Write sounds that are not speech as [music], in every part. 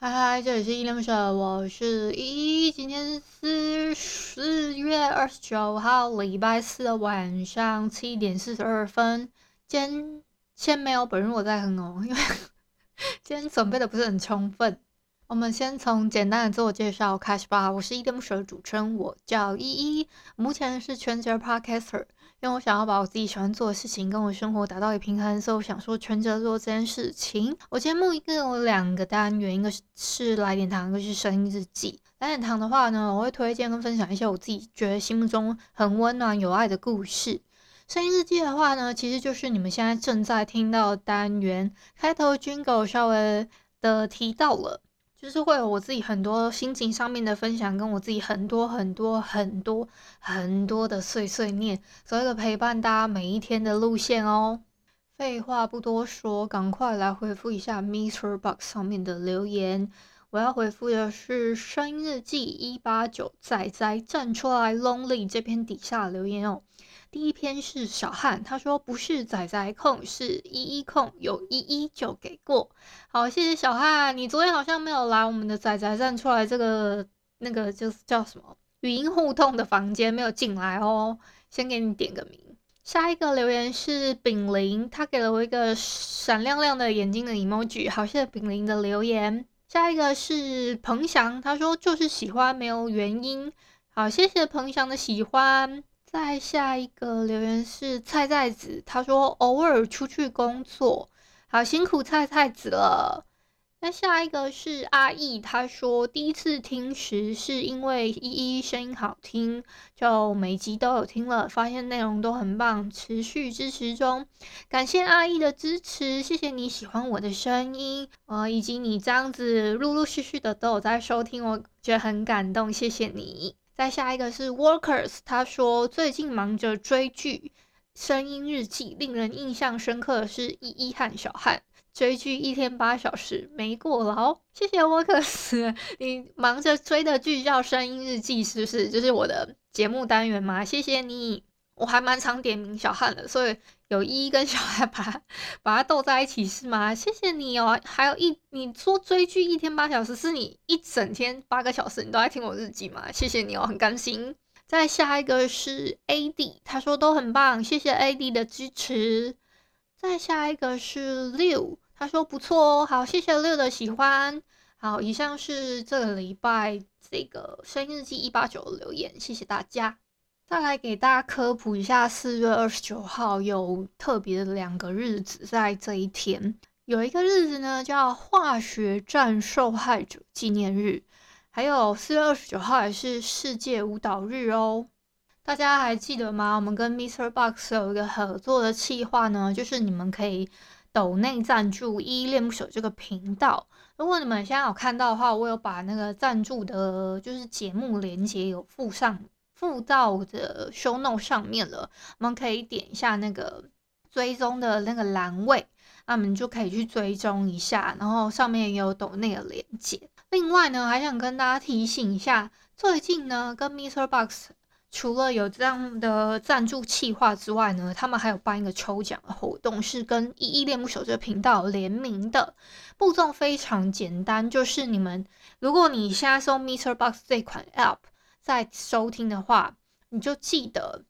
嗨嗨，这里是依恋不舍，我是依依。今天是四月二十九号，礼拜四的晚上七点四十二分。今天先没有本日我在哼哦，因为 [laughs] 今天准备的不是很充分。我们先从简单的自我介绍开始吧。我是依恋不舍的主持人，我叫依依，目前是全职 Podcaster。因为我想要把我自己喜欢做的事情跟我生活达到一个平衡，所以我想说全职做这件事情。我节目一共有两个单元，一个是来点糖，一个是声音日记。来点糖的话呢，我会推荐跟分享一些我自己觉得心目中很温暖有爱的故事。声音日记的话呢，其实就是你们现在正在听到的单元开头 Jingle 稍微的提到了。就是会有我自己很多心情上面的分享，跟我自己很多很多很多很多的碎碎念，所谓的陪伴大家每一天的路线哦。废话不多说，赶快来回复一下 MixerBox 上面的留言。我要回复的是声音日记一八九仔仔站出来 Lonely 这篇底下留言哦。第一篇是小汉，他说不是仔仔控，是依依控，有依依就给过。好，谢谢小汉，你昨天好像没有来我们的仔仔站出来这个那个就是叫什么语音互动的房间，没有进来哦。先给你点个名。下一个留言是丙林，他给了我一个闪亮亮的眼睛的 emoji，好，谢谢炳林的留言。下一个是彭翔，他说就是喜欢没有原因。好，谢谢彭翔的喜欢。再下一个留言是菜菜子，他说偶尔出去工作，好辛苦菜菜子了。那下一个是阿义，他说第一次听时是因为依依声音好听，就每集都有听了，发现内容都很棒，持续支持中。感谢阿义的支持，谢谢你喜欢我的声音，呃，以及你这样子陆陆续续的都有在收听，我觉得很感动，谢谢你。再下一个是 Workers，他说最近忙着追剧，声音日记令人印象深刻的是依依和小汉追剧一天八小时没过劳，谢谢沃克斯 [laughs] 你忙着追的剧叫声音日记是不是？就是我的节目单元吗？谢谢你。我还蛮常点名小汉的，所以有依依跟小汉把把他斗在一起是吗？谢谢你哦。还有一你说追剧一天八小时，是你一整天八个小时你都在听我日记吗？谢谢你哦，很甘心。再下一个是 AD，他说都很棒，谢谢 AD 的支持。再下一个是六，他说不错哦，好，谢谢六的喜欢。好，以上是这个礼拜这个生日记一八九的留言，谢谢大家。再来给大家科普一下，四月二十九号有特别的两个日子，在这一天有一个日子呢，叫化学战受害者纪念日，还有四月二十九号也是世界舞蹈日哦。大家还记得吗？我们跟 Mr. Box 有一个合作的企划呢，就是你们可以抖内赞助依依恋不舍这个频道。如果你们现在有看到的话，我有把那个赞助的，就是节目连接有附上。附到的 show note 上面了，我们可以点一下那个追踪的那个栏位，那我们就可以去追踪一下，然后上面也有抖内的链接。另外呢，还想跟大家提醒一下，最近呢，跟 Mr. Box 除了有这样的赞助企划之外呢，他们还有办一个抽奖的活动，是跟依依恋不舍这个频道联名的。步骤非常简单，就是你们如果你现在搜 Mr. Box 这款 app。在收听的话，你就记得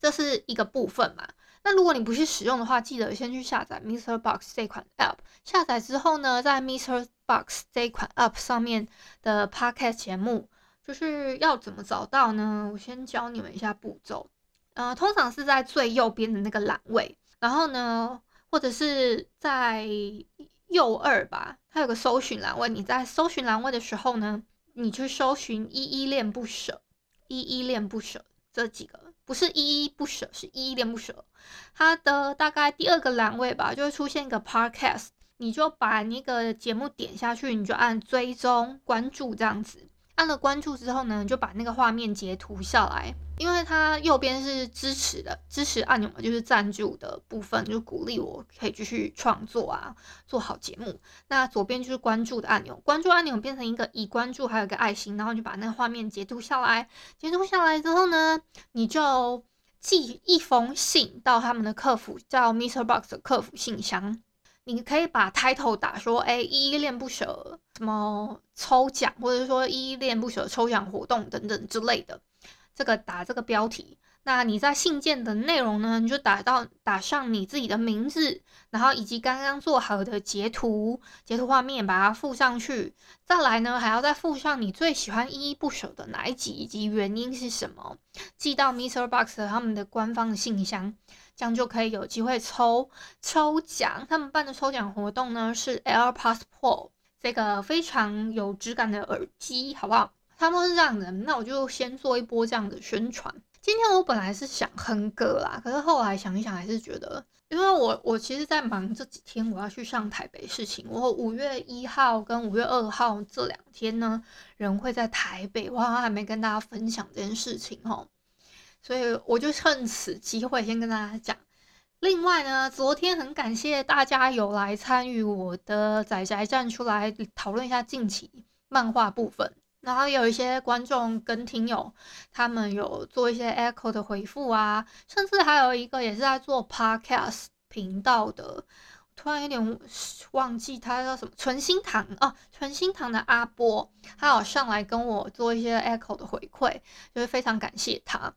这是一个部分嘛。那如果你不是使用的话，记得先去下载 MixerBox 这款 App。下载之后呢，在 MixerBox 这款 App 上面的 Podcast 节目，就是要怎么找到呢？我先教你们一下步骤。呃，通常是在最右边的那个栏位，然后呢，或者是在右二吧，它有个搜寻栏位。你在搜寻栏位的时候呢，你去搜寻依依恋不舍，依依恋不舍这几个不是依依不舍，是依依恋不舍。它的大概第二个栏位吧，就会出现一个 podcast，你就把那个节目点下去，你就按追踪关注这样子。按了关注之后呢，你就把那个画面截图下来，因为它右边是支持的支持按钮嘛，就是赞助的部分，就鼓励我可以继续创作啊，做好节目。那左边就是关注的按钮，关注按钮变成一个已关注，还有一个爱心，然后就把那个画面截图下来。截图下来之后呢，你就寄一封信到他们的客服，叫 MrBox 的客服信箱。你可以把 title 打说，哎，依依恋不舍什么抽奖，或者说依依恋不舍抽奖活动等等之类的，这个打这个标题。那你在信件的内容呢，你就打到打上你自己的名字，然后以及刚刚做好的截图，截图画面把它附上去。再来呢，还要再附上你最喜欢依依不舍的哪一集以及原因是什么，寄到 Mr. Box 他们的官方的信箱。这样就可以有机会抽抽奖。他们办的抽奖活动呢，是 AirPods Pro 这个非常有质感的耳机，好不好？他们是这样的，那我就先做一波这样的宣传。今天我本来是想哼歌啦，可是后来想一想，还是觉得，因为我我其实在忙这几天，我要去上台北事情。我五月一号跟五月二号这两天呢，人会在台北，我好像还没跟大家分享这件事情哦。所以我就趁此机会先跟大家讲。另外呢，昨天很感谢大家有来参与我的宅宅站出来讨论一下近期漫画部分，然后有一些观众跟听友他们有做一些 echo 的回复啊，甚至还有一个也是在做 podcast 频道的，突然有点忘记他叫什么，纯心堂哦，纯心堂的阿波，他有上来跟我做一些 echo 的回馈，就是非常感谢他。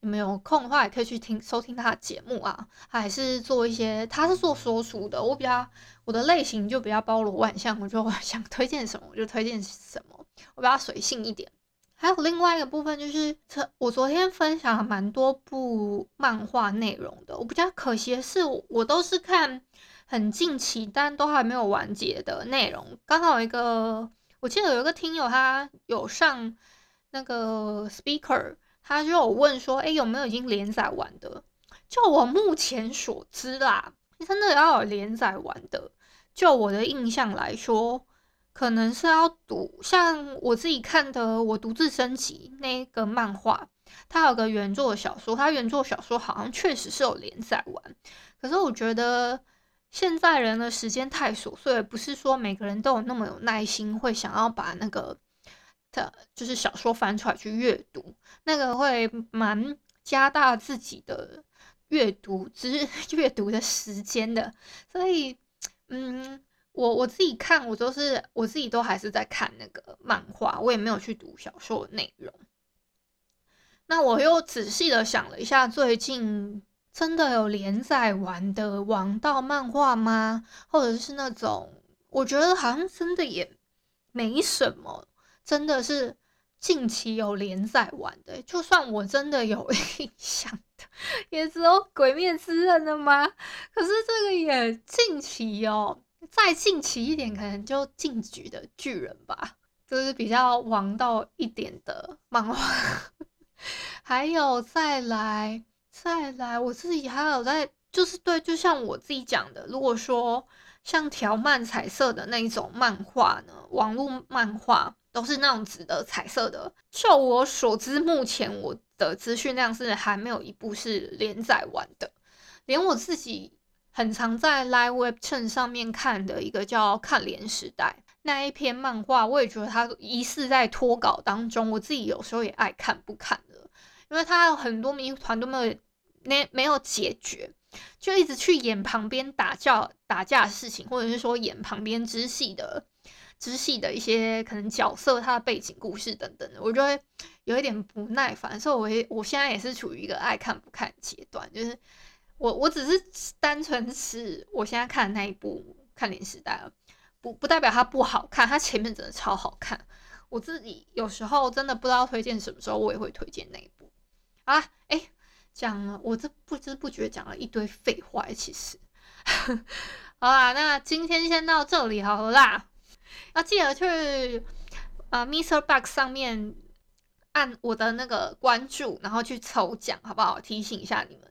你们有空的话，也可以去听收听他的节目啊。还是做一些，他是做说书的。我比较我的类型就比较包罗万象，我就想推荐什么我就推荐什么，我比较随性一点。还有另外一个部分就是，我昨天分享了蛮多部漫画内容的。我比较可惜的是，我都是看很近期但都还没有完结的内容。刚好有一个，我记得有一个听友他有上那个 speaker。他就有问说：“哎，有没有已经连载完的？就我目前所知啦，真的要有连载完的。就我的印象来说，可能是要读像我自己看的《我独自升级》那个漫画，它有个原作小说，它原作小说好像确实是有连载完。可是我觉得现在人的时间太琐碎，不是说每个人都有那么有耐心，会想要把那个。”的就是小说翻出来去阅读，那个会蛮加大自己的阅读之 [laughs] 阅读的时间的，所以，嗯，我我自己看，我都是我自己都还是在看那个漫画，我也没有去读小说的内容。那我又仔细的想了一下，最近真的有连载完的王道漫画吗？或者是那种我觉得好像真的也没什么。真的是近期有连载完的，就算我真的有 [laughs] 印象，也只有《鬼灭之刃》的吗？可是这个也近期哦，再近期一点，可能就《进击的巨人》吧，就是比较王道一点的漫画。[laughs] 还有再来再来，我自己还有在，就是对，就像我自己讲的，如果说像条漫彩色的那一种漫画呢，网络漫画。都是那种纸的彩色的。就我所知，目前我的资讯量是还没有一部是连载完的。连我自己很常在 Live Web 上面看的一个叫《看脸时代》那一篇漫画，我也觉得它疑似在脱稿当中。我自己有时候也爱看不看的，因为它有很多谜团都没有没没有解决，就一直去演旁边打架打架的事情，或者是说演旁边支系的。支系的一些可能角色，他的背景故事等等的，我就会有一点不耐烦，所以我也我现在也是处于一个爱看不看阶段，就是我我只是单纯是我现在看的那一部《看脸时代》，了不不代表它不好看，它前面真的超好看。我自己有时候真的不知道推荐什么时候，我也会推荐那一部。啊，哎、讲了，我这不知不觉讲了一堆废话，其实，[laughs] 好啦，那今天先到这里好了啦。要记得去呃，Mr. Box 上面按我的那个关注，然后去抽奖，好不好？提醒一下你们。